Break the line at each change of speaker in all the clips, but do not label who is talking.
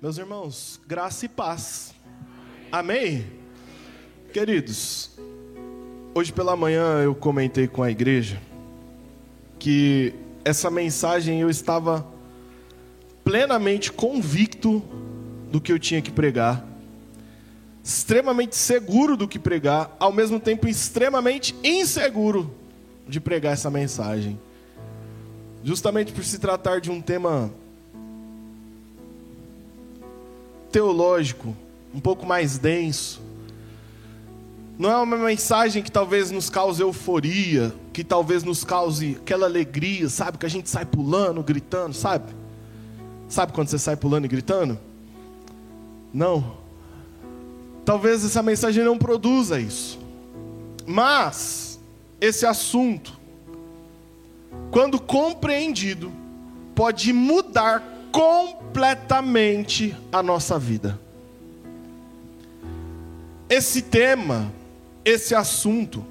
Meus irmãos, graça e paz. Amém? Queridos, hoje pela manhã eu comentei com a igreja que essa mensagem eu estava plenamente convicto do que eu tinha que pregar, extremamente seguro do que pregar, ao mesmo tempo extremamente inseguro de pregar essa mensagem. Justamente por se tratar de um tema teológico, um pouco mais denso. Não é uma mensagem que talvez nos cause euforia, que talvez nos cause aquela alegria, sabe? Que a gente sai pulando, gritando, sabe? Sabe quando você sai pulando e gritando? Não. Talvez essa mensagem não produza isso. Mas, esse assunto, quando compreendido, pode mudar completamente a nossa vida. Esse tema, esse assunto,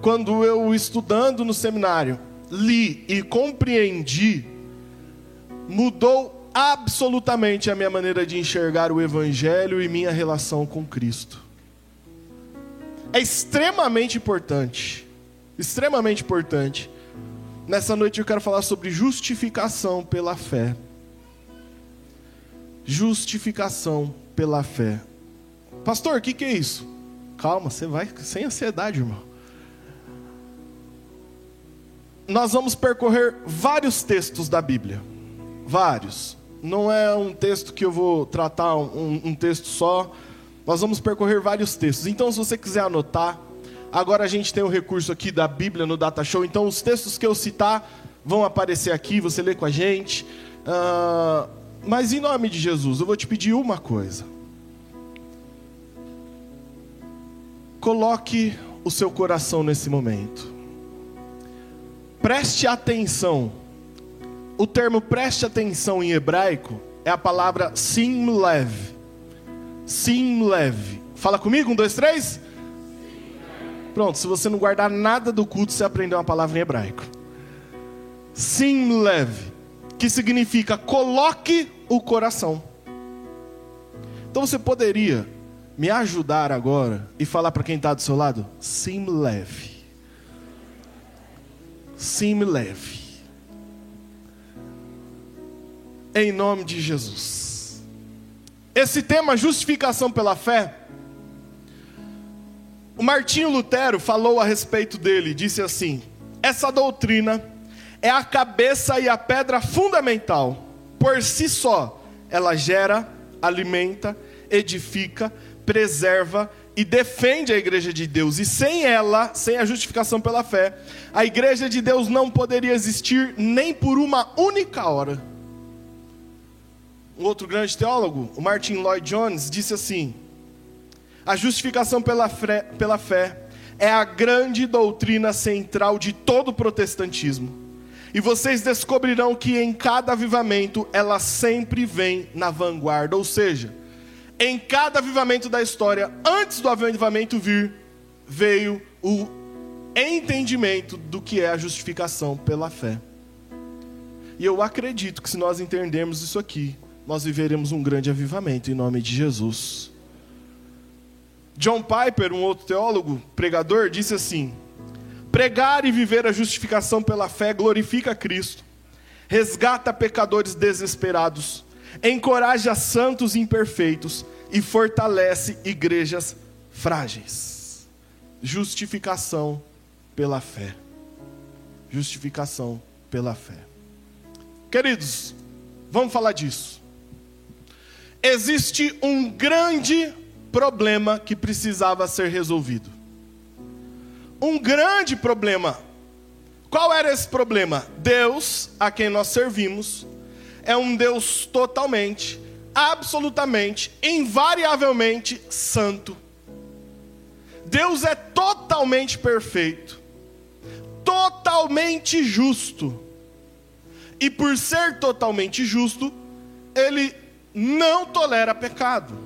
quando eu estudando no seminário, li e compreendi, mudou absolutamente a minha maneira de enxergar o Evangelho e minha relação com Cristo. É extremamente importante, extremamente importante. Nessa noite eu quero falar sobre justificação pela fé justificação pela fé. Pastor, o que, que é isso? Calma, você vai sem ansiedade, irmão. Nós vamos percorrer vários textos da Bíblia. Vários. Não é um texto que eu vou tratar, um, um texto só. Nós vamos percorrer vários textos. Então, se você quiser anotar, agora a gente tem o recurso aqui da Bíblia no Data Show. Então, os textos que eu citar vão aparecer aqui, você lê com a gente. Uh, mas em nome de Jesus, eu vou te pedir uma coisa. Coloque o seu coração nesse momento. Preste atenção. O termo preste atenção em hebraico é a palavra simlev. Simlev. Fala comigo, um, dois, três. Pronto, se você não guardar nada do culto, você aprendeu uma palavra em hebraico. Simlev que significa coloque o coração. Então você poderia me ajudar agora e falar para quem está do seu lado? Sim leve. Sim leve. Em nome de Jesus. Esse tema, justificação pela fé, o Martinho Lutero falou a respeito dele, disse assim: essa doutrina é a cabeça e a pedra fundamental. Por si só, ela gera, alimenta, edifica, preserva e defende a igreja de Deus. E sem ela, sem a justificação pela fé, a igreja de Deus não poderia existir nem por uma única hora. Um outro grande teólogo, o Martin Lloyd Jones, disse assim: A justificação pela fé, pela fé é a grande doutrina central de todo o protestantismo e vocês descobrirão que em cada avivamento ela sempre vem na vanguarda, ou seja, em cada avivamento da história, antes do avivamento vir, veio o entendimento do que é a justificação pela fé. E eu acredito que se nós entendermos isso aqui, nós viveremos um grande avivamento em nome de Jesus. John Piper, um outro teólogo, pregador, disse assim: Pregar e viver a justificação pela fé glorifica Cristo, resgata pecadores desesperados, encoraja santos imperfeitos e fortalece igrejas frágeis. Justificação pela fé. Justificação pela fé. Queridos, vamos falar disso. Existe um grande problema que precisava ser resolvido um grande problema. Qual era esse problema? Deus, a quem nós servimos, é um Deus totalmente, absolutamente, invariavelmente santo. Deus é totalmente perfeito, totalmente justo. E por ser totalmente justo, ele não tolera pecado.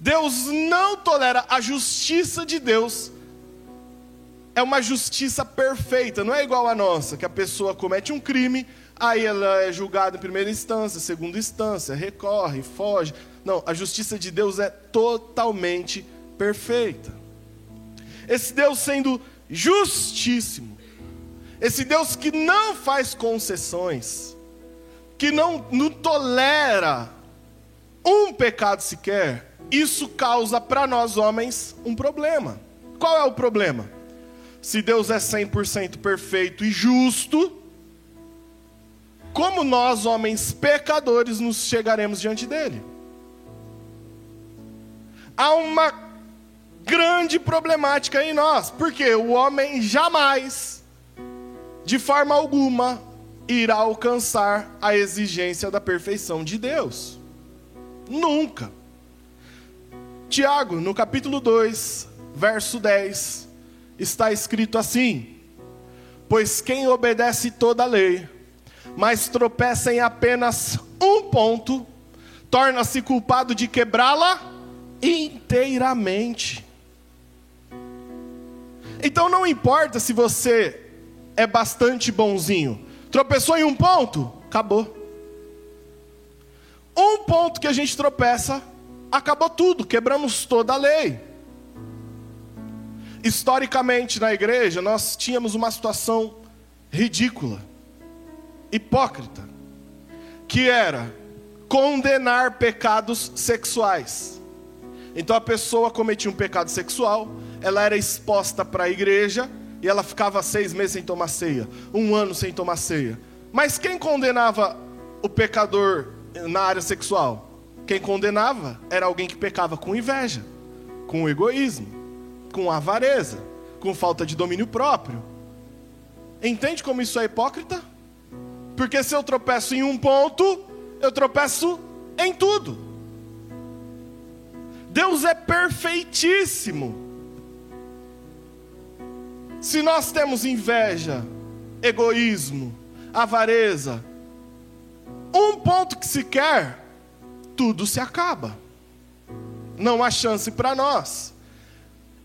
Deus não tolera a justiça de Deus é uma justiça perfeita, não é igual a nossa, que a pessoa comete um crime, Aí ela é julgada em primeira instância, segunda instância, recorre, foge. Não, a justiça de Deus é totalmente perfeita. Esse Deus sendo justíssimo, esse Deus que não faz concessões, que não, não tolera um pecado sequer, isso causa para nós homens um problema. Qual é o problema? Se Deus é 100% perfeito e justo, como nós, homens pecadores, nos chegaremos diante dele? Há uma grande problemática em nós, porque o homem jamais de forma alguma irá alcançar a exigência da perfeição de Deus. Nunca. Tiago, no capítulo 2, verso 10, está escrito assim: Pois quem obedece toda a lei, mas tropeça em apenas um ponto, torna-se culpado de quebrá-la inteiramente. Então não importa se você é bastante bonzinho. Tropeçou em um ponto? Acabou. Um ponto que a gente tropeça, acabou tudo, quebramos toda a lei. Historicamente na igreja, nós tínhamos uma situação ridícula, hipócrita, que era condenar pecados sexuais. Então a pessoa cometia um pecado sexual, ela era exposta para a igreja, e ela ficava seis meses sem tomar ceia, um ano sem tomar ceia. Mas quem condenava o pecador na área sexual? Quem condenava era alguém que pecava com inveja, com egoísmo, com avareza, com falta de domínio próprio. Entende como isso é hipócrita? Porque se eu tropeço em um ponto, eu tropeço em tudo. Deus é perfeitíssimo. Se nós temos inveja, egoísmo, avareza, um ponto que se quer, tudo se acaba. Não há chance para nós.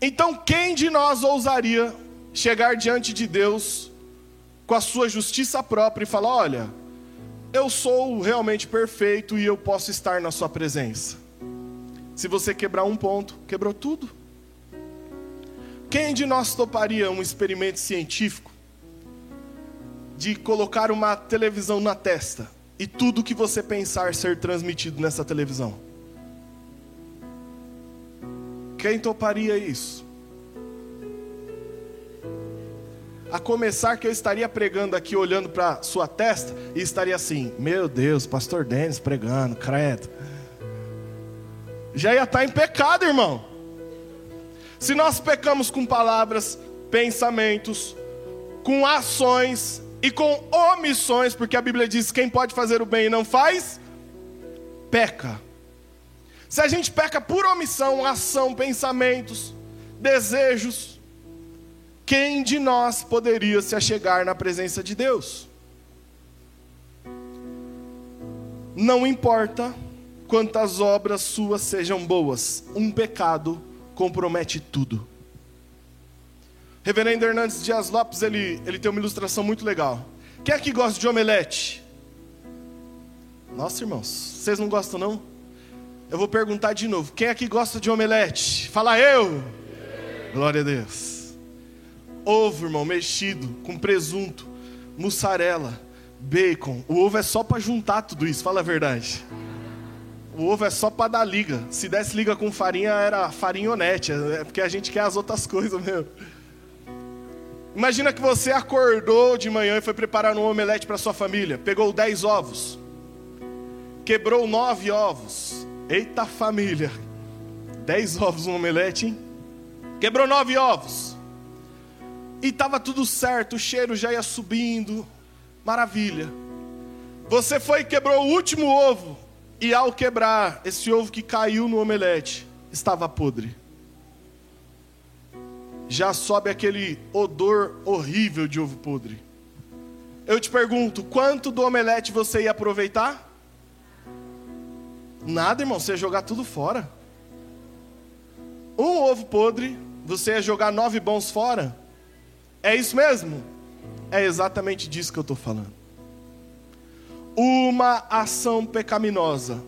Então, quem de nós ousaria chegar diante de Deus com a sua justiça própria e falar: Olha, eu sou realmente perfeito e eu posso estar na Sua presença? Se você quebrar um ponto, quebrou tudo. Quem de nós toparia um experimento científico de colocar uma televisão na testa e tudo que você pensar ser transmitido nessa televisão? Quem toparia isso? A começar que eu estaria pregando aqui, olhando para sua testa, e estaria assim: Meu Deus, Pastor Denis pregando, credo. Já ia estar em pecado, irmão. Se nós pecamos com palavras, pensamentos, com ações e com omissões, porque a Bíblia diz: quem pode fazer o bem e não faz, peca. Se a gente peca por omissão, ação, pensamentos, desejos, quem de nós poderia se achegar na presença de Deus? Não importa quantas obras suas sejam boas, um pecado compromete tudo. Reverendo Hernandes Dias Lopes, ele, ele tem uma ilustração muito legal. Quem é que gosta de omelete? Nossa, irmãos, vocês não gostam não? Eu vou perguntar de novo. Quem é que gosta de omelete? Fala eu. Glória a Deus. Ovo, irmão, mexido com presunto, mussarela, bacon. O ovo é só para juntar tudo isso, fala a verdade. O ovo é só para dar liga. Se desse liga com farinha, era farinhonete. É porque a gente quer as outras coisas mesmo. Imagina que você acordou de manhã e foi preparar um omelete para sua família. Pegou 10 ovos. Quebrou 9 ovos. Eita família. 10 ovos no omelete, hein? Quebrou 9 ovos. E estava tudo certo, o cheiro já ia subindo. Maravilha. Você foi e quebrou o último ovo. E ao quebrar, esse ovo que caiu no omelete estava podre. Já sobe aquele odor horrível de ovo podre. Eu te pergunto, quanto do omelete você ia aproveitar? Nada, irmão, você ia jogar tudo fora. Um ovo podre, você ia jogar nove bons fora? É isso mesmo? É exatamente disso que eu estou falando. uma ação pecaminosa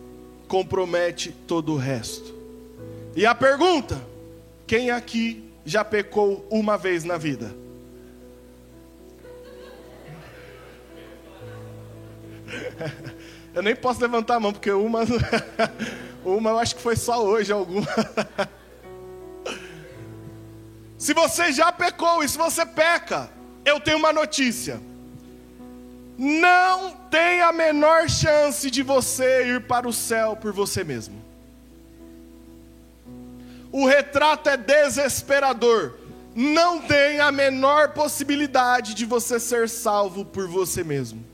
compromete todo o resto. E a pergunta: quem aqui já pecou uma vez na vida? Eu nem posso levantar a mão, porque uma, uma eu acho que foi só hoje alguma. Se você já pecou e se você peca, eu tenho uma notícia. Não tem a menor chance de você ir para o céu por você mesmo. O retrato é desesperador. Não tem a menor possibilidade de você ser salvo por você mesmo.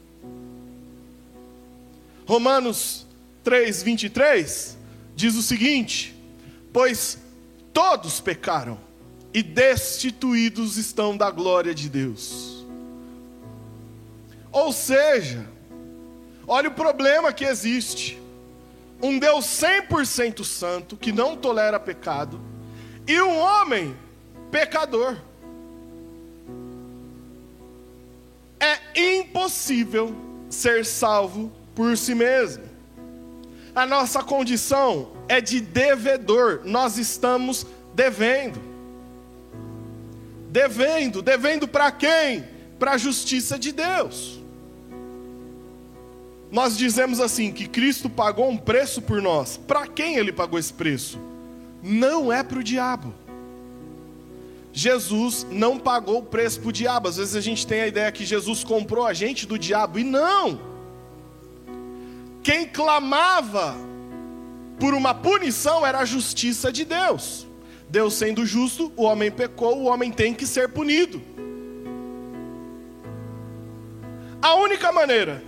Romanos 3, 23 diz o seguinte: Pois todos pecaram e destituídos estão da glória de Deus. Ou seja, olha o problema que existe: um Deus 100% santo, que não tolera pecado, e um homem pecador. É impossível ser salvo por si mesmo. A nossa condição é de devedor, nós estamos devendo. Devendo, devendo para quem? Para a justiça de Deus. Nós dizemos assim que Cristo pagou um preço por nós. Para quem ele pagou esse preço? Não é para o diabo. Jesus não pagou o preço para o diabo. Às vezes a gente tem a ideia que Jesus comprou a gente do diabo, e não. Quem clamava por uma punição era a justiça de Deus. Deus sendo justo, o homem pecou, o homem tem que ser punido. A única maneira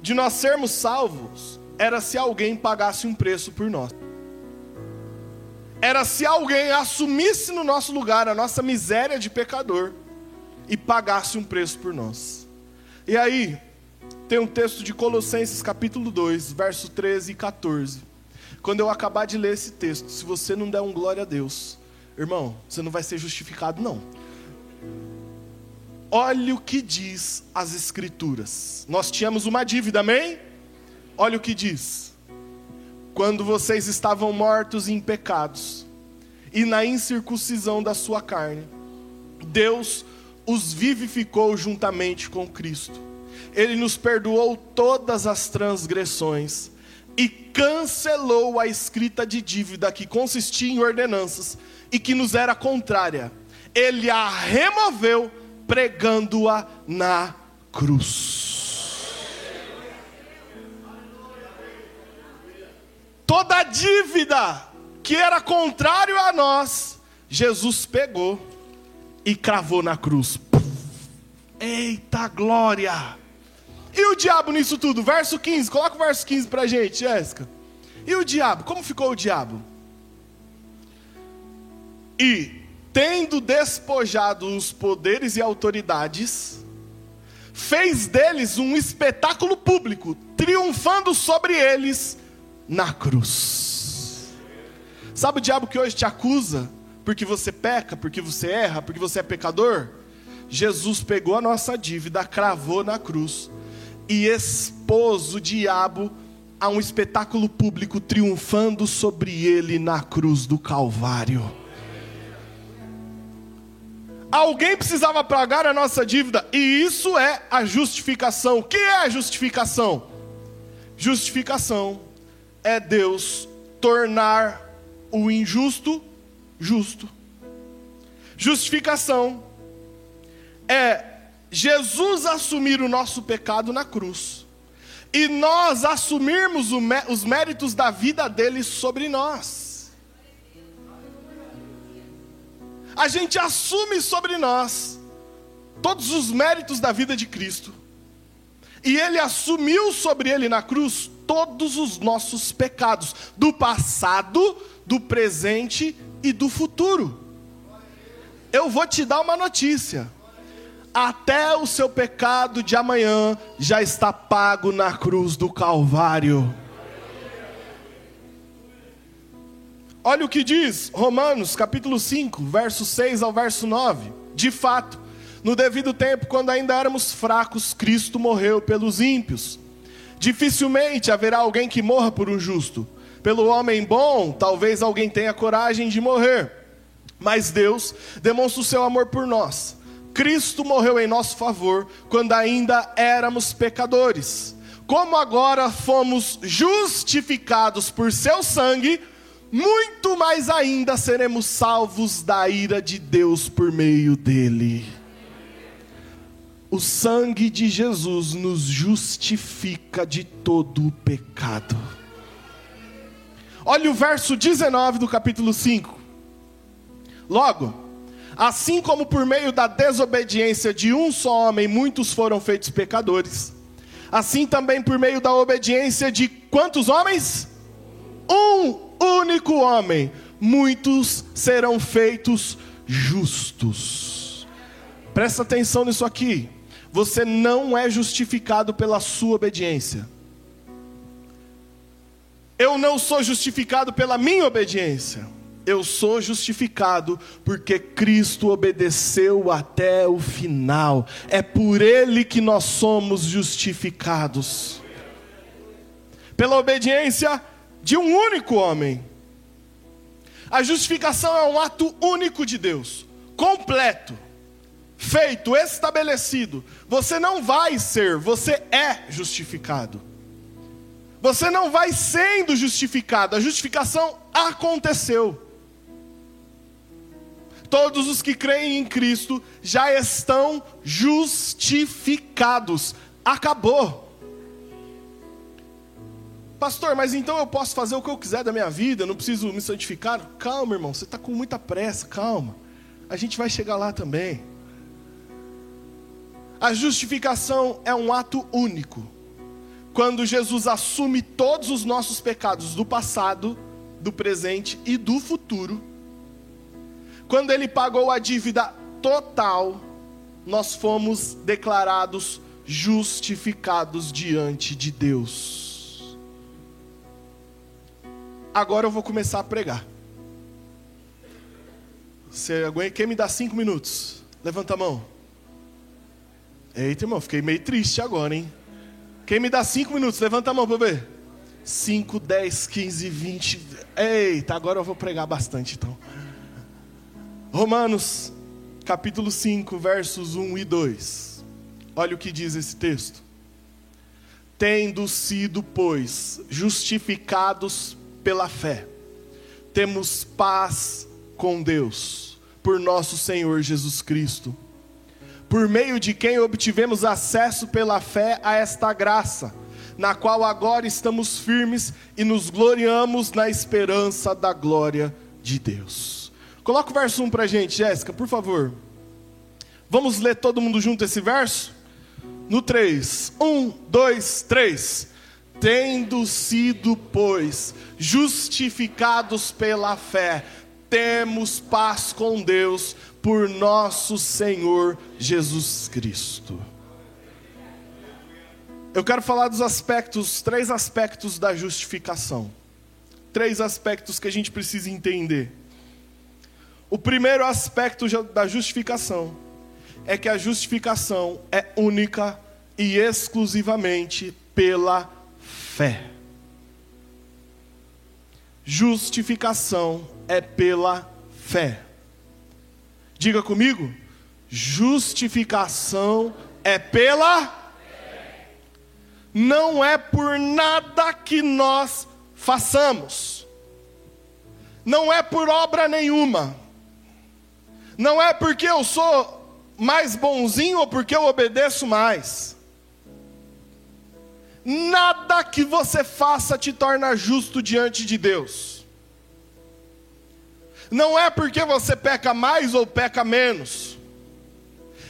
de nós sermos salvos era se alguém pagasse um preço por nós. Era se alguém assumisse no nosso lugar a nossa miséria de pecador e pagasse um preço por nós. E aí, tem um texto de Colossenses capítulo 2, verso 13 e 14. Quando eu acabar de ler esse texto, se você não der um glória a Deus, irmão, você não vai ser justificado, não. Olha o que diz as Escrituras. Nós tínhamos uma dívida, amém? Olha o que diz. Quando vocês estavam mortos em pecados e na incircuncisão da sua carne, Deus os vivificou juntamente com Cristo ele nos perdoou todas as transgressões e cancelou a escrita de dívida que consistia em ordenanças e que nos era contrária. Ele a removeu pregando-a na cruz. Toda dívida que era contrário a nós, Jesus pegou e cravou na cruz. Eita glória! E o diabo nisso tudo? Verso 15, coloca o verso 15 pra gente, Jéssica. E o diabo? Como ficou o diabo? E, tendo despojado os poderes e autoridades, fez deles um espetáculo público, triunfando sobre eles na cruz. Sabe o diabo que hoje te acusa porque você peca, porque você erra, porque você é pecador? Jesus pegou a nossa dívida, cravou na cruz e expôs o diabo a um espetáculo público triunfando sobre ele na cruz do Calvário. Alguém precisava pagar a nossa dívida, e isso é a justificação. O que é a justificação? Justificação é Deus tornar o injusto justo. Justificação é Jesus assumir o nosso pecado na cruz e nós assumirmos os méritos da vida dele sobre nós. A gente assume sobre nós todos os méritos da vida de Cristo. E ele assumiu sobre ele na cruz todos os nossos pecados, do passado, do presente e do futuro. Eu vou te dar uma notícia até o seu pecado de amanhã já está pago na cruz do Calvário. Olha o que diz Romanos capítulo 5, verso 6 ao verso 9. De fato, no devido tempo, quando ainda éramos fracos, Cristo morreu pelos ímpios. Dificilmente haverá alguém que morra por um justo. Pelo homem bom, talvez alguém tenha coragem de morrer. Mas Deus demonstra o seu amor por nós. Cristo morreu em nosso favor quando ainda éramos pecadores. Como agora fomos justificados por seu sangue, muito mais ainda seremos salvos da ira de Deus por meio dele. O sangue de Jesus nos justifica de todo o pecado. Olha o verso 19 do capítulo 5. Logo, assim como por meio da desobediência de um só homem muitos foram feitos pecadores, assim também por meio da obediência de quantos homens? Um único homem, muitos serão feitos justos. Presta atenção nisso aqui. Você não é justificado pela sua obediência. Eu não sou justificado pela minha obediência. Eu sou justificado porque Cristo obedeceu até o final. É por Ele que nós somos justificados. Pela obediência de um único homem. A justificação é um ato único de Deus, completo, feito, estabelecido. Você não vai ser, você é justificado. Você não vai sendo justificado, a justificação aconteceu. Todos os que creem em Cristo já estão justificados. Acabou. Pastor, mas então eu posso fazer o que eu quiser da minha vida, não preciso me santificar? Calma, irmão, você está com muita pressa, calma. A gente vai chegar lá também. A justificação é um ato único. Quando Jesus assume todos os nossos pecados do passado, do presente e do futuro quando ele pagou a dívida total, nós fomos declarados justificados diante de Deus. Agora eu vou começar a pregar. Você aguenta? Quem me dá cinco minutos? Levanta a mão. Eita, irmão, fiquei meio triste agora, hein? Quem me dá cinco minutos? Levanta a mão para ver. 5, 10, 15, 20. Eita, agora eu vou pregar bastante então. Romanos, capítulo 5, versos 1 e 2. Olha o que diz esse texto. Tendo sido, pois, justificados pela fé, temos paz com Deus, por nosso Senhor Jesus Cristo, por meio de quem obtivemos acesso pela fé a esta graça, na qual agora estamos firmes e nos gloriamos na esperança da glória de Deus. Coloca o verso 1 para gente, Jéssica, por favor. Vamos ler todo mundo junto esse verso? No 3. 1, 2, 3. Tendo sido, pois, justificados pela fé, temos paz com Deus por nosso Senhor Jesus Cristo. Eu quero falar dos aspectos, três aspectos da justificação. Três aspectos que a gente precisa entender. O primeiro aspecto da justificação é que a justificação é única e exclusivamente pela fé. Justificação é pela fé. Diga comigo, justificação é pela fé. Não é por nada que nós façamos. Não é por obra nenhuma não é porque eu sou mais bonzinho ou porque eu obedeço mais. Nada que você faça te torna justo diante de Deus. Não é porque você peca mais ou peca menos.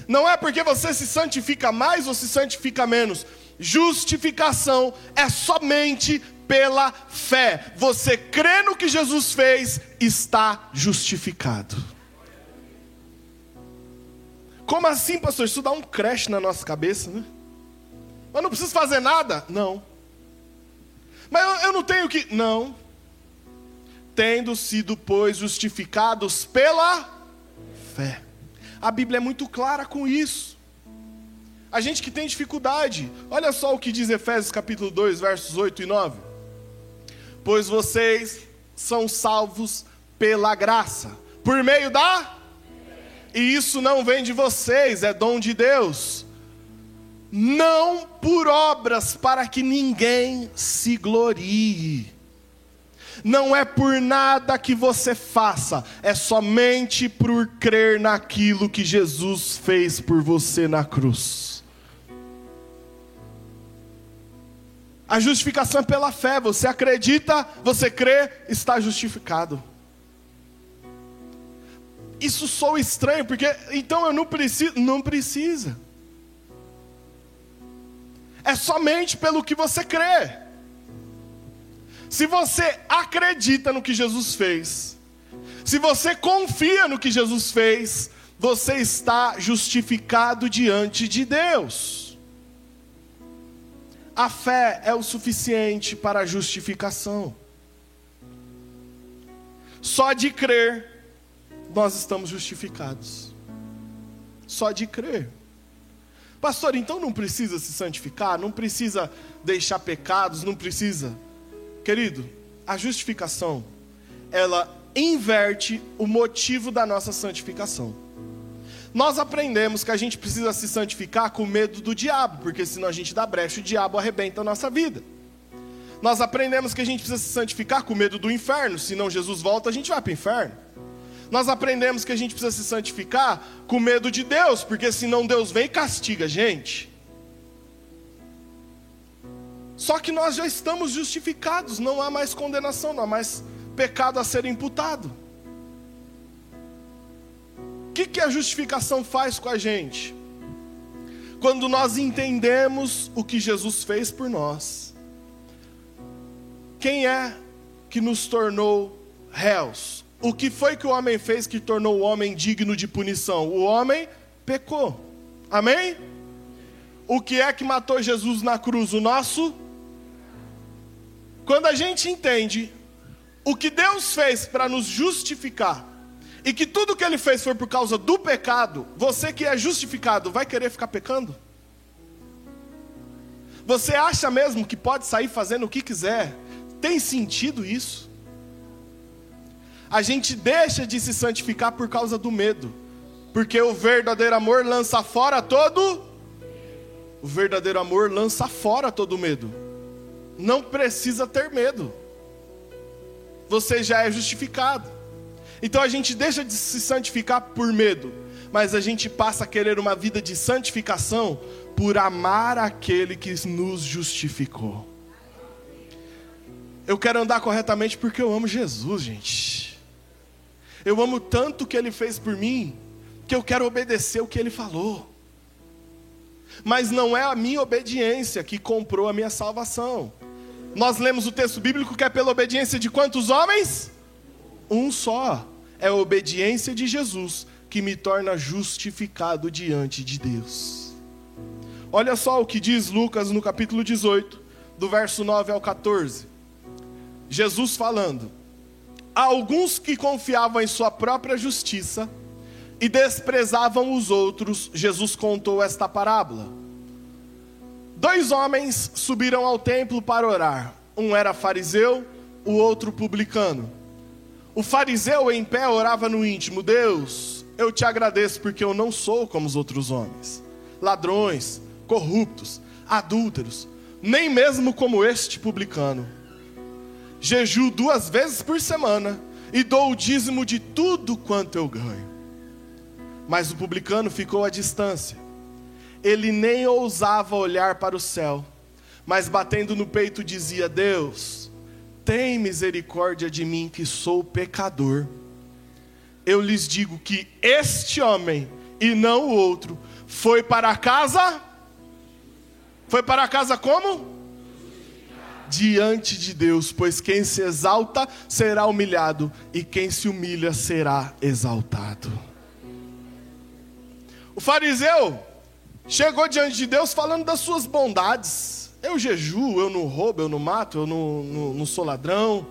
Não é porque você se santifica mais ou se santifica menos. Justificação é somente pela fé. Você crê no que Jesus fez, está justificado. Como assim, pastor? Isso dá um crash na nossa cabeça, né? Mas não preciso fazer nada? Não. Mas eu, eu não tenho que. Não. Tendo sido, pois, justificados pela fé. A Bíblia é muito clara com isso. A gente que tem dificuldade. Olha só o que diz Efésios capítulo 2, versos 8 e 9. Pois vocês são salvos pela graça, por meio da e isso não vem de vocês, é dom de Deus. Não por obras para que ninguém se glorie. Não é por nada que você faça, é somente por crer naquilo que Jesus fez por você na cruz. A justificação é pela fé, você acredita, você crê, está justificado. Isso soa estranho, porque então eu não preciso, não precisa. É somente pelo que você crê. Se você acredita no que Jesus fez, se você confia no que Jesus fez, você está justificado diante de Deus. A fé é o suficiente para a justificação. Só de crer nós estamos justificados. Só de crer. Pastor, então não precisa se santificar, não precisa deixar pecados, não precisa. Querido, a justificação, ela inverte o motivo da nossa santificação. Nós aprendemos que a gente precisa se santificar com medo do diabo, porque senão a gente dá brecha, o diabo arrebenta a nossa vida. Nós aprendemos que a gente precisa se santificar com medo do inferno, senão Jesus volta, a gente vai para o inferno. Nós aprendemos que a gente precisa se santificar com medo de Deus, porque senão Deus vem e castiga a gente. Só que nós já estamos justificados, não há mais condenação, não há mais pecado a ser imputado. O que, que a justificação faz com a gente? Quando nós entendemos o que Jesus fez por nós. Quem é que nos tornou réus? O que foi que o homem fez que tornou o homem digno de punição? O homem pecou. Amém? O que é que matou Jesus na cruz? O nosso. Quando a gente entende o que Deus fez para nos justificar, e que tudo que ele fez foi por causa do pecado, você que é justificado vai querer ficar pecando? Você acha mesmo que pode sair fazendo o que quiser? Tem sentido isso? A gente deixa de se santificar por causa do medo. Porque o verdadeiro amor lança fora todo. O verdadeiro amor lança fora todo medo. Não precisa ter medo. Você já é justificado. Então a gente deixa de se santificar por medo, mas a gente passa a querer uma vida de santificação por amar aquele que nos justificou. Eu quero andar corretamente porque eu amo Jesus, gente. Eu amo tanto o que ele fez por mim, que eu quero obedecer o que ele falou. Mas não é a minha obediência que comprou a minha salvação. Nós lemos o texto bíblico que é pela obediência de quantos homens? Um só. É a obediência de Jesus que me torna justificado diante de Deus. Olha só o que diz Lucas no capítulo 18, do verso 9 ao 14. Jesus falando: alguns que confiavam em sua própria justiça e desprezavam os outros, Jesus contou esta parábola. Dois homens subiram ao templo para orar. Um era fariseu, o outro publicano. O fariseu em pé orava no íntimo: Deus, eu te agradeço porque eu não sou como os outros homens, ladrões, corruptos, adúlteros, nem mesmo como este publicano jejuo duas vezes por semana e dou o dízimo de tudo quanto eu ganho. Mas o publicano ficou à distância. Ele nem ousava olhar para o céu, mas batendo no peito dizia: Deus, tem misericórdia de mim que sou pecador. Eu lhes digo que este homem e não o outro foi para casa. Foi para casa como? Diante de Deus, pois quem se exalta será humilhado, e quem se humilha será exaltado. O fariseu chegou diante de Deus falando das suas bondades. Eu jejuo, eu não roubo, eu não mato, eu não, não, não sou ladrão.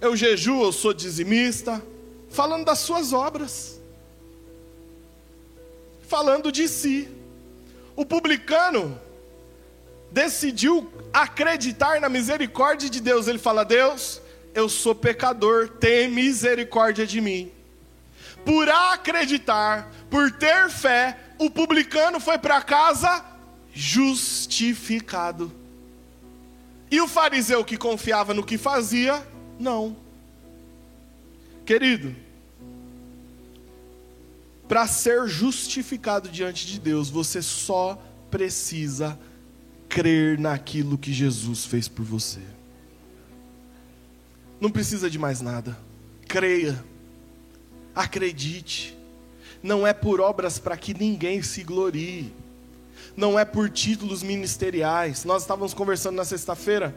Eu jejuo, eu sou dizimista. Falando das suas obras. Falando de si. o publicano decidiu acreditar na misericórdia de Deus. Ele fala: Deus, eu sou pecador, tem misericórdia de mim. Por acreditar, por ter fé, o publicano foi para casa justificado. E o fariseu que confiava no que fazia, não. Querido, para ser justificado diante de Deus, você só precisa crer naquilo que Jesus fez por você. Não precisa de mais nada. Creia. Acredite. Não é por obras para que ninguém se glorie. Não é por títulos ministeriais. Nós estávamos conversando na sexta-feira.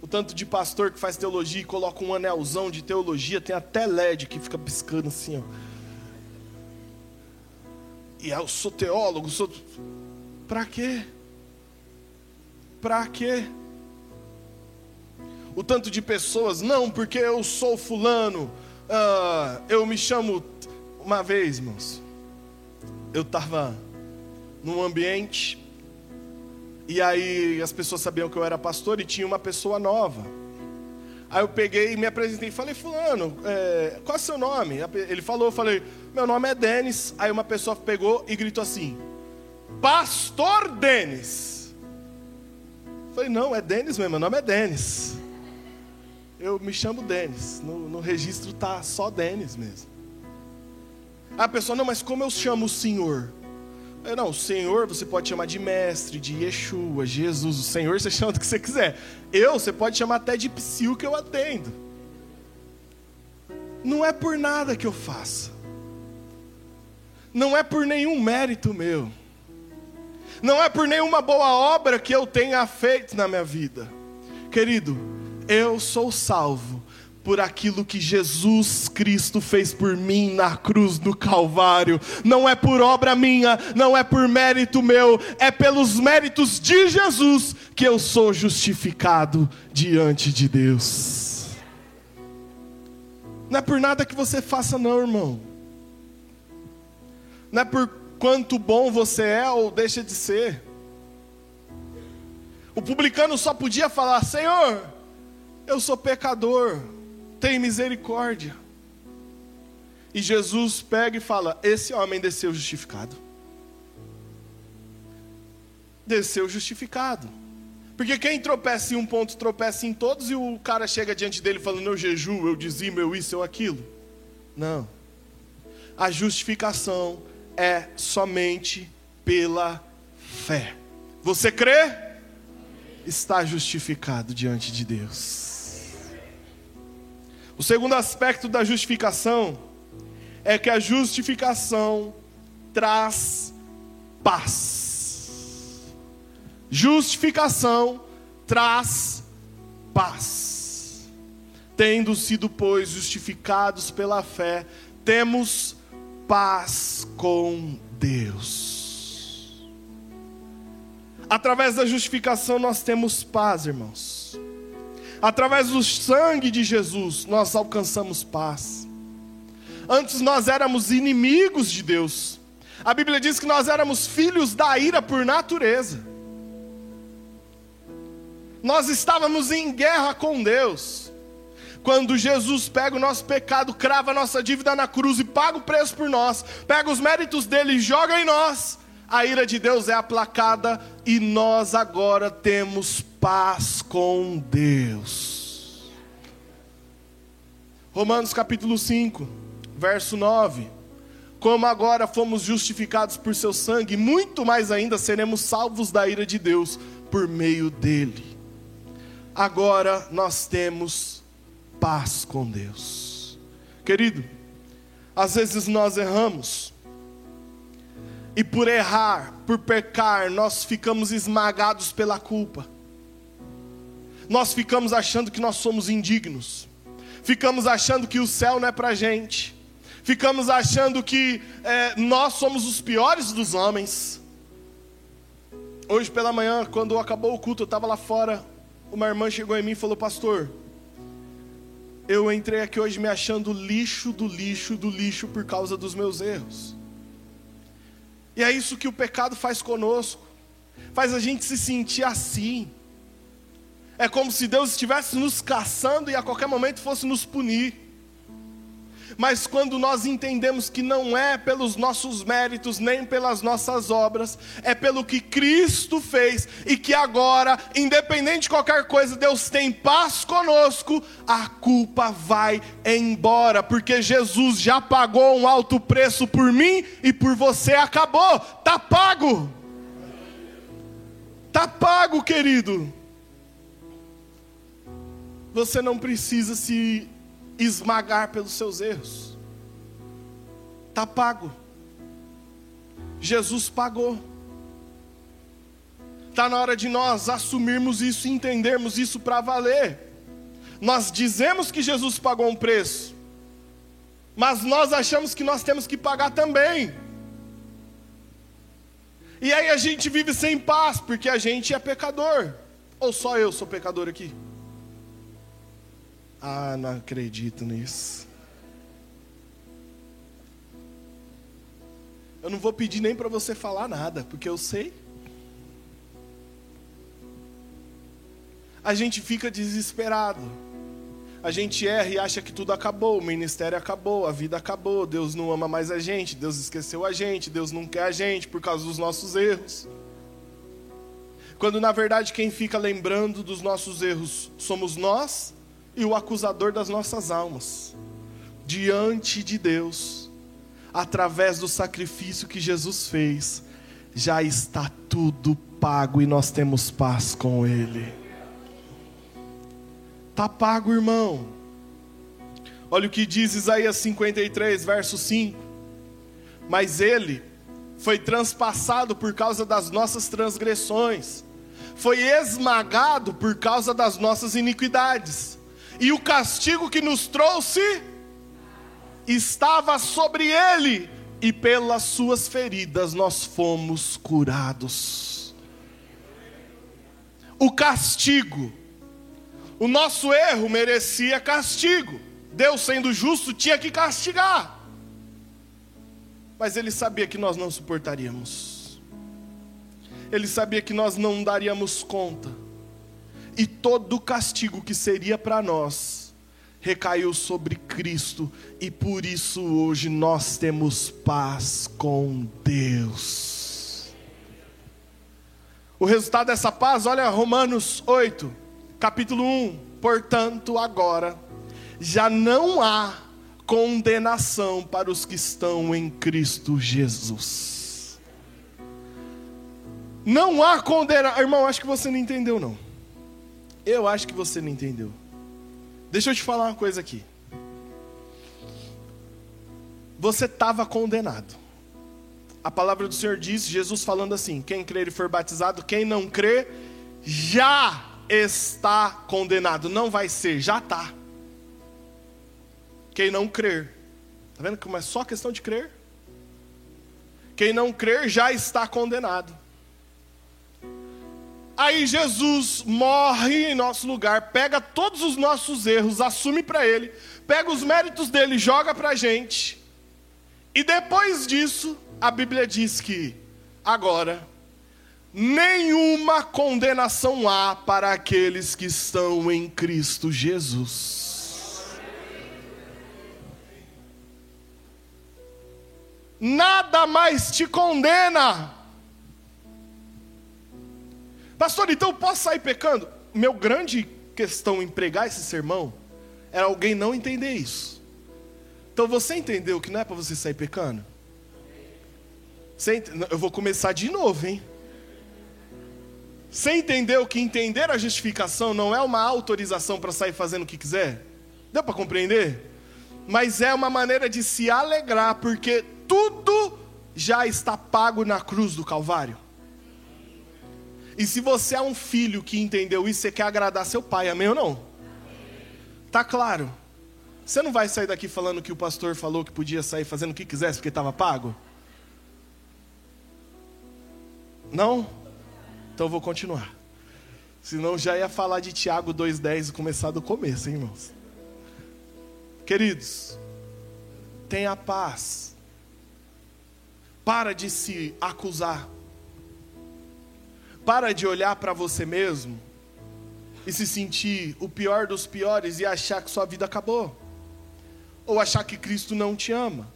O tanto de pastor que faz teologia e coloca um anelzão de teologia, tem até LED que fica piscando assim, ó e eu sou teólogo, sou. Para quê? Para quê? O tanto de pessoas, não, porque eu sou fulano, uh, eu me chamo. Uma vez, irmãos, eu estava num ambiente, e aí as pessoas sabiam que eu era pastor e tinha uma pessoa nova. Aí eu peguei e me apresentei falei, fulano, é, qual é o seu nome? Ele falou, eu falei, meu nome é Denis. Aí uma pessoa pegou e gritou assim: Pastor Denis. Falei, não, é Denis mesmo, meu nome é Denis. Eu me chamo Denis. No, no registro tá só Denis mesmo. A pessoa, não, mas como eu chamo o Senhor? Eu, não, o Senhor você pode chamar de mestre, de Yeshua, Jesus. O Senhor você chama do que você quiser. Eu, você pode chamar até de psil que eu atendo. Não é por nada que eu faça não é por nenhum mérito meu, não é por nenhuma boa obra que eu tenha feito na minha vida, querido, eu sou salvo por aquilo que Jesus Cristo fez por mim na cruz do Calvário. Não é por obra minha, não é por mérito meu, é pelos méritos de Jesus que eu sou justificado diante de Deus. Não é por nada que você faça, não, irmão não é por quanto bom você é ou deixa de ser. O publicano só podia falar: Senhor, eu sou pecador, tem misericórdia. E Jesus pega e fala: Esse homem desceu justificado. Desceu justificado. Porque quem tropeça em um ponto, tropeça em todos, e o cara chega diante dele falando: Eu jejum, eu dizimo, eu isso, eu aquilo. Não. A justificação é somente pela fé. Você crê? Está justificado diante de Deus. O segundo aspecto da justificação é que a justificação traz paz. Justificação traz paz. Tendo sido, pois, justificados pela fé, temos paz com Deus. Através da justificação nós temos paz, irmãos. Através do sangue de Jesus nós alcançamos paz. Antes nós éramos inimigos de Deus. A Bíblia diz que nós éramos filhos da ira por natureza. Nós estávamos em guerra com Deus. Quando Jesus pega o nosso pecado, crava a nossa dívida na cruz e paga o preço por nós, pega os méritos dele e joga em nós, a ira de Deus é aplacada e nós agora temos paz com Deus. Romanos capítulo 5, verso 9. Como agora fomos justificados por seu sangue, muito mais ainda seremos salvos da ira de Deus por meio dele. Agora nós temos paz com Deus. Querido, às vezes nós erramos, e por errar, por pecar, nós ficamos esmagados pela culpa, nós ficamos achando que nós somos indignos, ficamos achando que o céu não é para gente, ficamos achando que é, nós somos os piores dos homens. Hoje pela manhã, quando acabou o culto, eu estava lá fora. Uma irmã chegou em mim e falou: Pastor, eu entrei aqui hoje me achando lixo do lixo do lixo por causa dos meus erros. E é isso que o pecado faz conosco. faz a gente se sentir assim. É como se Deus estivesse nos caçando e a qualquer momento fosse nos punir. Mas quando nós entendemos que não é pelos nossos méritos, nem pelas nossas obras, é pelo que Cristo fez e que agora, independente de qualquer coisa, Deus tem paz conosco, a culpa vai embora, porque Jesus já pagou um alto preço por mim e por você, acabou, tá pago. Tá pago, querido. Você não precisa se esmagar pelos seus erros. Está pago. Jesus pagou. Está na hora de nós assumirmos isso e entendermos isso para valer. Nós dizemos que Jesus pagou um preço, mas nós achamos que nós temos que pagar também. E aí a gente vive sem paz, porque a gente é pecador. Ou só eu sou pecador aqui? Ah, não acredito nisso. Eu não vou pedir nem para você falar nada, porque eu sei. A gente fica desesperado. A gente erra e acha que tudo acabou, o ministério acabou, a vida acabou, Deus não ama mais a gente, Deus esqueceu a gente, Deus não quer a gente por causa dos nossos erros. Quando na verdade quem fica lembrando dos nossos erros somos nós e o acusador das nossas almas, diante de Deus, através do sacrifício que Jesus fez, já está tudo pago e nós temos paz com Ele. Está pago, irmão. Olha o que diz Isaías 53, verso 5. Mas Ele foi transpassado por causa das nossas transgressões, foi esmagado por causa das nossas iniquidades e o castigo que nos trouxe estava sobre ele, e pelas suas feridas nós fomos curados. O castigo, o nosso erro merecia castigo, Deus sendo justo tinha que castigar, mas ele sabia que nós não suportaríamos, ele sabia que nós não daríamos conta e todo o castigo que seria para nós recaiu sobre Cristo, e por isso hoje nós temos paz com Deus. O resultado dessa paz, olha Romanos 8, capítulo 1. Portanto, agora já não há condenação para os que estão em Cristo Jesus. Não há condenação. Irmão, acho que você não entendeu, não. Eu acho que você não entendeu. Deixa eu te falar uma coisa aqui. Você estava condenado. A palavra do Senhor diz, Jesus falando assim: quem crer e for batizado, quem não crê, já está condenado. Não vai ser, já está. Quem não crer, está vendo como é só questão de crer? Quem não crer já está condenado. Aí Jesus morre em nosso lugar, pega todos os nossos erros, assume para Ele, pega os méritos dele, joga para a gente. E depois disso, a Bíblia diz que agora nenhuma condenação há para aqueles que estão em Cristo Jesus. Nada mais te condena. Pastor, então eu posso sair pecando? Meu grande questão em pregar esse sermão era alguém não entender isso. Então você entendeu que não é para você sair pecando? Ent... Eu vou começar de novo, hein? Você entendeu que entender a justificação não é uma autorização para sair fazendo o que quiser? Deu para compreender? Mas é uma maneira de se alegrar, porque tudo já está pago na cruz do Calvário. E se você é um filho que entendeu isso, você quer agradar seu pai, amém ou não? Tá claro. Você não vai sair daqui falando que o pastor falou que podia sair fazendo o que quisesse porque estava pago? Não? Então eu vou continuar. Senão já ia falar de Tiago 2,10 e começar do começo, hein, irmãos? Queridos, tenha paz. Para de se acusar. Para de olhar para você mesmo e se sentir o pior dos piores e achar que sua vida acabou. Ou achar que Cristo não te ama.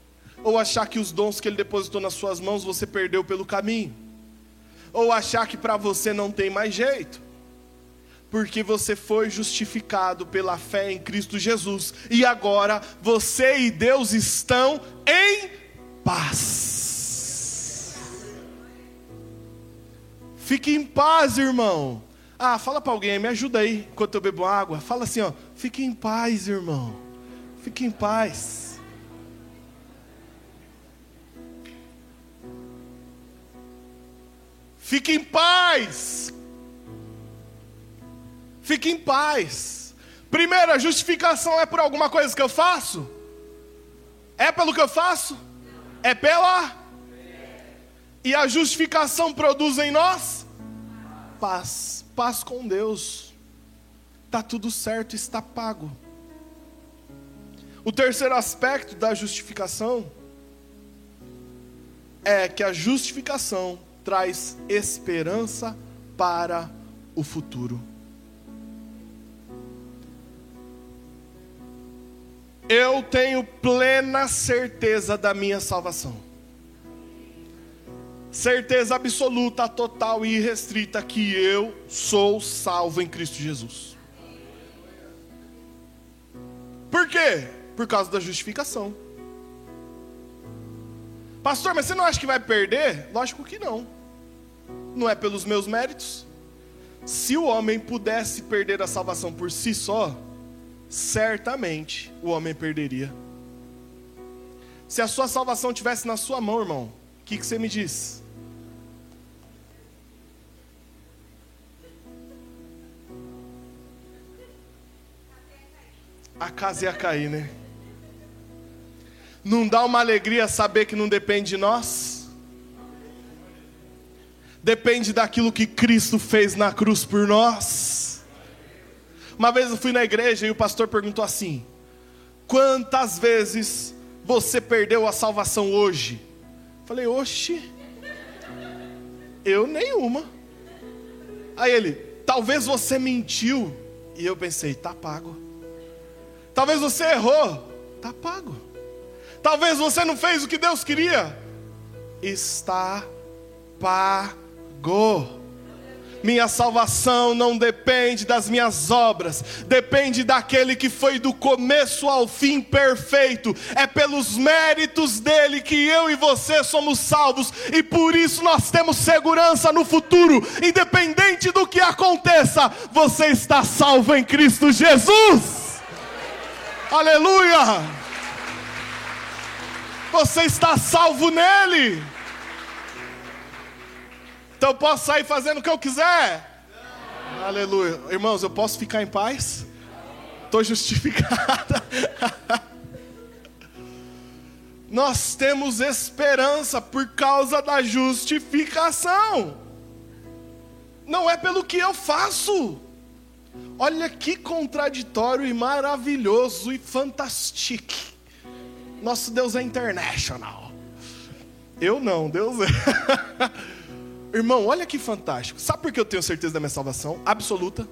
Ou achar que os dons que Ele depositou nas suas mãos você perdeu pelo caminho. Ou achar que para você não tem mais jeito. Porque você foi justificado pela fé em Cristo Jesus. E agora você e Deus estão em paz. Fique em paz, irmão. Ah, fala para alguém, me ajuda aí, enquanto eu bebo água. Fala assim, ó, fique em paz, irmão. Fique em paz. Fique em paz. Fique em paz. Primeiro, a justificação é por alguma coisa que eu faço? É pelo que eu faço? É pela? E a justificação produz em nós? Paz paz com Deus. Está tudo certo, está pago. O terceiro aspecto da justificação é que a justificação traz esperança para o futuro. Eu tenho plena certeza da minha salvação certeza absoluta, total e irrestrita que eu sou salvo em Cristo Jesus. Por quê? Por causa da justificação. Pastor, mas você não acha que vai perder? Lógico que não. Não é pelos meus méritos. Se o homem pudesse perder a salvação por si só, certamente o homem perderia. Se a sua salvação tivesse na sua mão, irmão, o que, que você me diz? A casa ia cair, né? Não dá uma alegria saber que não depende de nós? Depende daquilo que Cristo fez na cruz por nós. Uma vez eu fui na igreja e o pastor perguntou assim: Quantas vezes você perdeu a salvação hoje? Falei, oxe, eu nenhuma. Aí ele, talvez você mentiu. E eu pensei, tá pago. Talvez você errou, está pago. Talvez você não fez o que Deus queria, está pago. Minha salvação não depende das minhas obras, depende daquele que foi do começo ao fim perfeito. É pelos méritos dele que eu e você somos salvos e por isso nós temos segurança no futuro, independente do que aconteça. Você está salvo em Cristo Jesus. Aleluia! Você está salvo nele. Então eu posso sair fazendo o que eu quiser. Não. Aleluia. Irmãos, eu posso ficar em paz? Estou justificada. Nós temos esperança por causa da justificação. Não é pelo que eu faço. Olha que contraditório e maravilhoso e fantástico. Nosso Deus é international. Eu não, Deus é. Irmão, olha que fantástico. Sabe por que eu tenho certeza da minha salvação? Absoluta.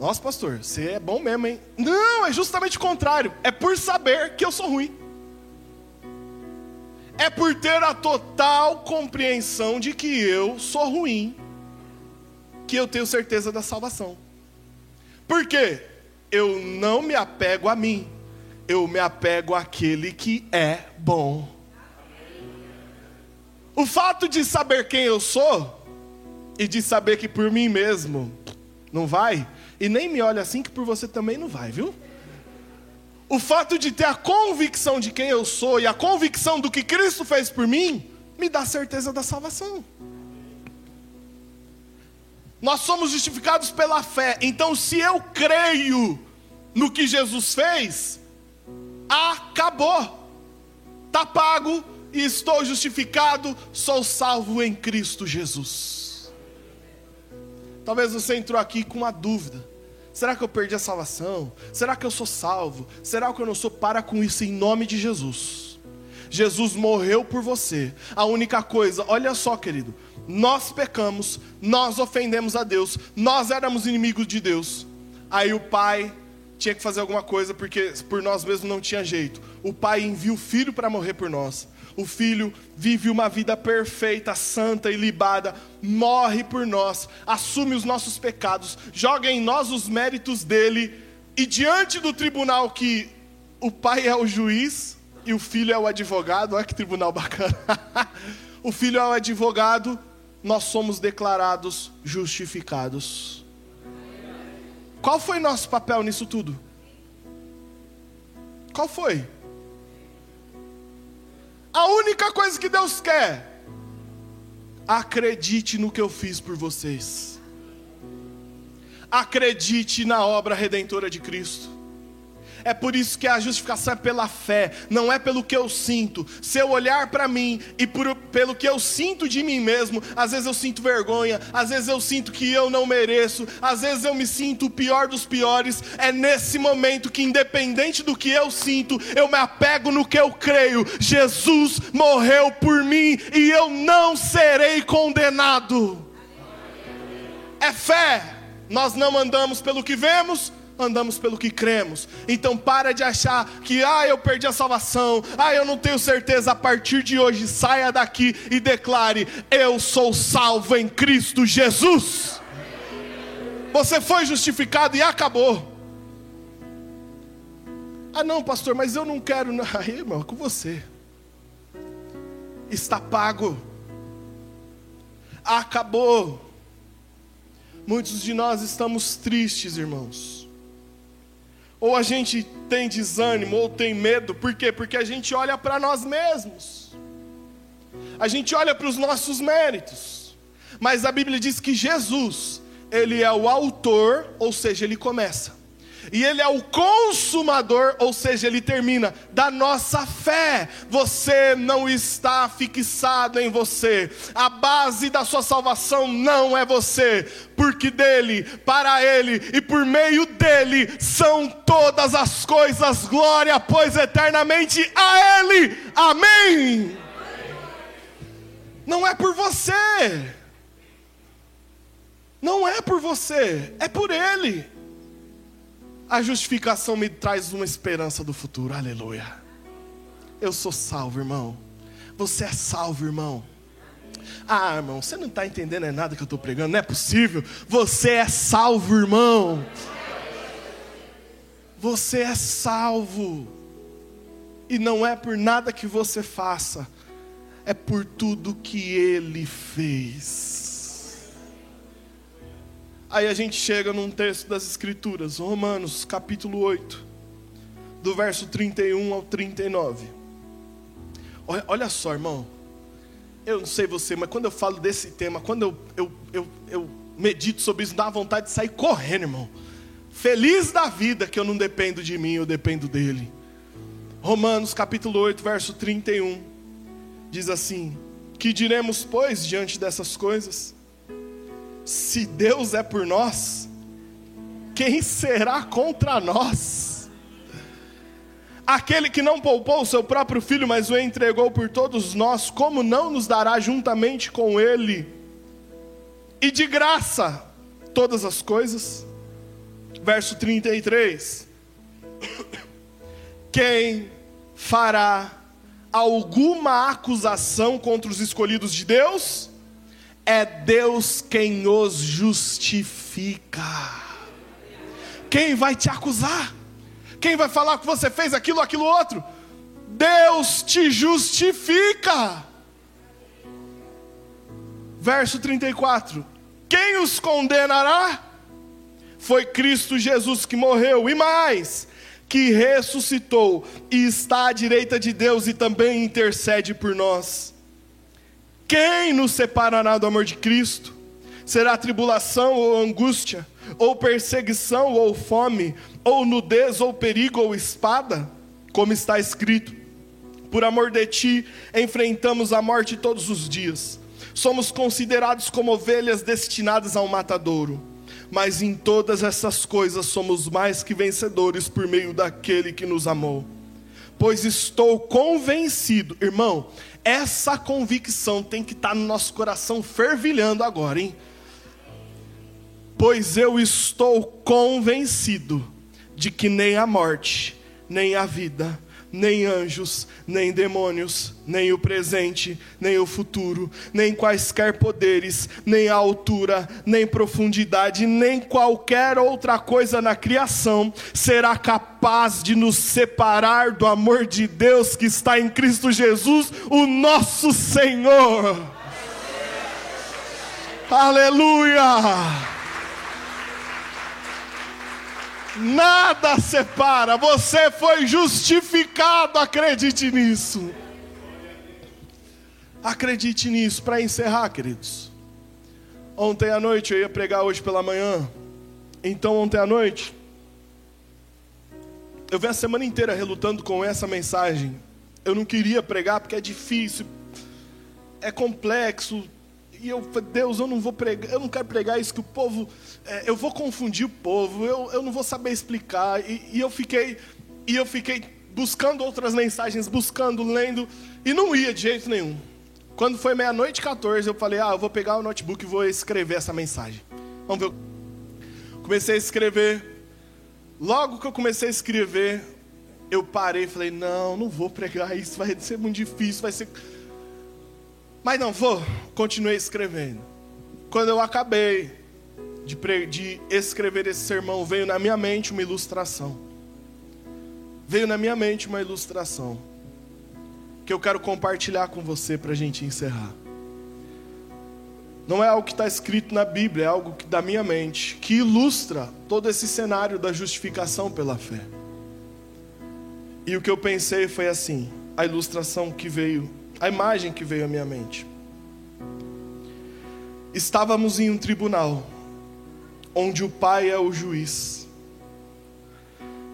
Nossa, pastor, você é bom mesmo, hein? Não, é justamente o contrário. É por saber que eu sou ruim. É por ter a total compreensão de que eu sou ruim que eu tenho certeza da salvação. Por quê? Eu não me apego a mim, eu me apego àquele que é bom. O fato de saber quem eu sou e de saber que por mim mesmo não vai, e nem me olha assim que por você também não vai, viu? O fato de ter a convicção de quem eu sou e a convicção do que Cristo fez por mim, me dá certeza da salvação. Nós somos justificados pela fé. Então, se eu creio no que Jesus fez, acabou. Está pago e estou justificado, sou salvo em Cristo Jesus. Talvez você entrou aqui com uma dúvida. Será que eu perdi a salvação? Será que eu sou salvo? Será que eu não sou? Para com isso em nome de Jesus. Jesus morreu por você. A única coisa, olha só, querido, nós pecamos, nós ofendemos a Deus, nós éramos inimigos de Deus. Aí o pai tinha que fazer alguma coisa porque por nós mesmos não tinha jeito. O pai envia o filho para morrer por nós. O filho vive uma vida perfeita, santa e libada, morre por nós, assume os nossos pecados, joga em nós os méritos dele e diante do tribunal que o pai é o juiz e o filho é o advogado, olha que tribunal bacana. o filho é o advogado, nós somos declarados justificados. Qual foi nosso papel nisso tudo? Qual foi? A única coisa que Deus quer, acredite no que eu fiz por vocês. Acredite na obra redentora de Cristo. É por isso que a justificação é pela fé, não é pelo que eu sinto. Se eu olhar para mim e por, pelo que eu sinto de mim mesmo, às vezes eu sinto vergonha, às vezes eu sinto que eu não mereço, às vezes eu me sinto o pior dos piores. É nesse momento que, independente do que eu sinto, eu me apego no que eu creio. Jesus morreu por mim e eu não serei condenado. É fé. Nós não andamos pelo que vemos, andamos pelo que cremos. Então para de achar que ah, eu perdi a salvação, ah, eu não tenho certeza. A partir de hoje, saia daqui e declare: eu sou salvo em Cristo Jesus. Você foi justificado e acabou. Ah, não, pastor, mas eu não quero. Aí, irmão, é com você. Está pago. Acabou. Muitos de nós estamos tristes, irmãos ou a gente tem desânimo, ou tem medo, por quê? Porque a gente olha para nós mesmos, a gente olha para os nossos méritos, mas a Bíblia diz que Jesus, Ele é o autor, ou seja, Ele começa e Ele é o consumador, ou seja, Ele termina, da nossa fé. Você não está fixado em você, a base da sua salvação não é você, porque dele, para Ele e por meio dele são todas as coisas, glória, pois eternamente a Ele, amém. Não é por você, não é por você, é por Ele. A justificação me traz uma esperança do futuro, aleluia. Eu sou salvo, irmão. Você é salvo, irmão. Ah, irmão, você não está entendendo é nada que eu estou pregando, não é possível. Você é salvo, irmão. Você é salvo. E não é por nada que você faça, é por tudo que Ele fez. Aí a gente chega num texto das Escrituras, Romanos capítulo 8, do verso 31 ao 39. Olha, olha só, irmão. Eu não sei você, mas quando eu falo desse tema, quando eu, eu, eu, eu medito sobre isso, dá vontade de sair correndo, irmão. Feliz da vida que eu não dependo de mim, eu dependo dele. Romanos capítulo 8, verso 31, diz assim: Que diremos, pois, diante dessas coisas? Se Deus é por nós, quem será contra nós? Aquele que não poupou o seu próprio filho, mas o entregou por todos nós, como não nos dará juntamente com ele e de graça todas as coisas? Verso 33. Quem fará alguma acusação contra os escolhidos de Deus? É Deus quem os justifica. Quem vai te acusar? Quem vai falar que você fez aquilo, aquilo outro? Deus te justifica. Verso 34: Quem os condenará? Foi Cristo Jesus que morreu, e mais, que ressuscitou e está à direita de Deus e também intercede por nós. Quem nos separará do amor de Cristo? Será tribulação ou angústia, ou perseguição ou fome, ou nudez ou perigo ou espada? Como está escrito: Por amor de ti enfrentamos a morte todos os dias. Somos considerados como ovelhas destinadas ao matadouro. Mas em todas essas coisas somos mais que vencedores por meio daquele que nos amou pois estou convencido, irmão, Essa convicção tem que estar no nosso coração fervilhando agora, hein? Pois eu estou convencido de que nem a morte, nem a vida, nem anjos, nem demônios, nem o presente, nem o futuro, nem quaisquer poderes, nem a altura, nem profundidade, nem qualquer outra coisa na criação será capaz de nos separar do amor de Deus que está em Cristo Jesus, o nosso Senhor. Aleluia! Nada separa, você foi justificado, acredite nisso. Acredite nisso, para encerrar, queridos. Ontem à noite, eu ia pregar hoje pela manhã. Então, ontem à noite, eu venho a semana inteira relutando com essa mensagem. Eu não queria pregar porque é difícil, é complexo, e eu Deus, eu não vou pregar, eu não quero pregar isso que o povo, é, eu vou confundir o povo, eu, eu não vou saber explicar. E, e eu fiquei, e eu fiquei buscando outras mensagens, buscando, lendo, e não ia de jeito nenhum. Quando foi meia-noite e 14, eu falei, ah, eu vou pegar o notebook e vou escrever essa mensagem. Vamos ver. Comecei a escrever. Logo que eu comecei a escrever, eu parei e falei, não, não vou pregar isso, vai ser muito difícil, vai ser mas não vou, continuei escrevendo. Quando eu acabei de, de escrever esse sermão, veio na minha mente uma ilustração. Veio na minha mente uma ilustração que eu quero compartilhar com você para a gente encerrar. Não é algo que está escrito na Bíblia, é algo que, da minha mente, que ilustra todo esse cenário da justificação pela fé. E o que eu pensei foi assim: a ilustração que veio a imagem que veio à minha mente. Estávamos em um tribunal, onde o Pai é o juiz.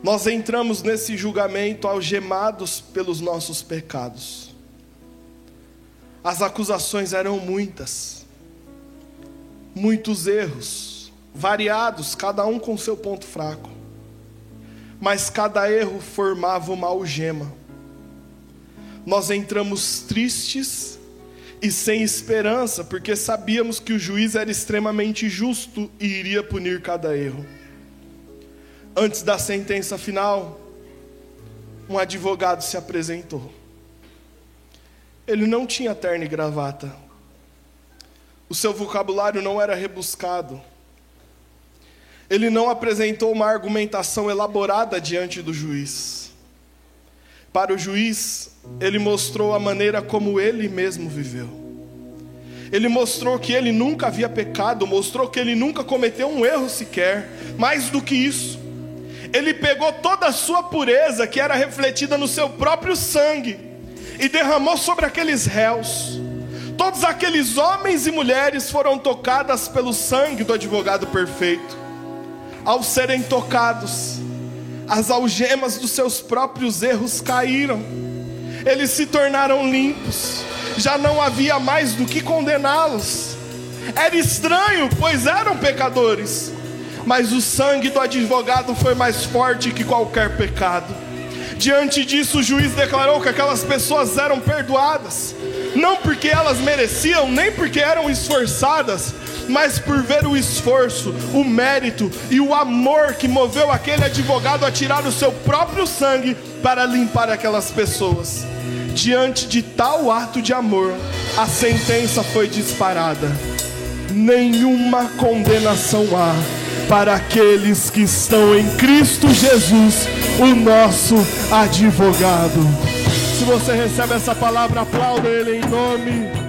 Nós entramos nesse julgamento algemados pelos nossos pecados. As acusações eram muitas, muitos erros, variados, cada um com seu ponto fraco. Mas cada erro formava uma algema nós entramos tristes e sem esperança, porque sabíamos que o juiz era extremamente justo e iria punir cada erro. Antes da sentença final, um advogado se apresentou. Ele não tinha terno e gravata. O seu vocabulário não era rebuscado. Ele não apresentou uma argumentação elaborada diante do juiz. Para o juiz, ele mostrou a maneira como ele mesmo viveu. Ele mostrou que ele nunca havia pecado, mostrou que ele nunca cometeu um erro sequer. Mais do que isso, ele pegou toda a sua pureza, que era refletida no seu próprio sangue, e derramou sobre aqueles réus. Todos aqueles homens e mulheres foram tocadas pelo sangue do advogado perfeito. Ao serem tocados, as algemas dos seus próprios erros caíram, eles se tornaram limpos, já não havia mais do que condená-los. Era estranho, pois eram pecadores, mas o sangue do advogado foi mais forte que qualquer pecado. Diante disso, o juiz declarou que aquelas pessoas eram perdoadas, não porque elas mereciam, nem porque eram esforçadas, mas por ver o esforço, o mérito e o amor que moveu aquele advogado a tirar o seu próprio sangue para limpar aquelas pessoas. Diante de tal ato de amor, a sentença foi disparada. Nenhuma condenação há para aqueles que estão em Cristo Jesus, o nosso advogado. Se você recebe essa palavra, aplauda Ele em nome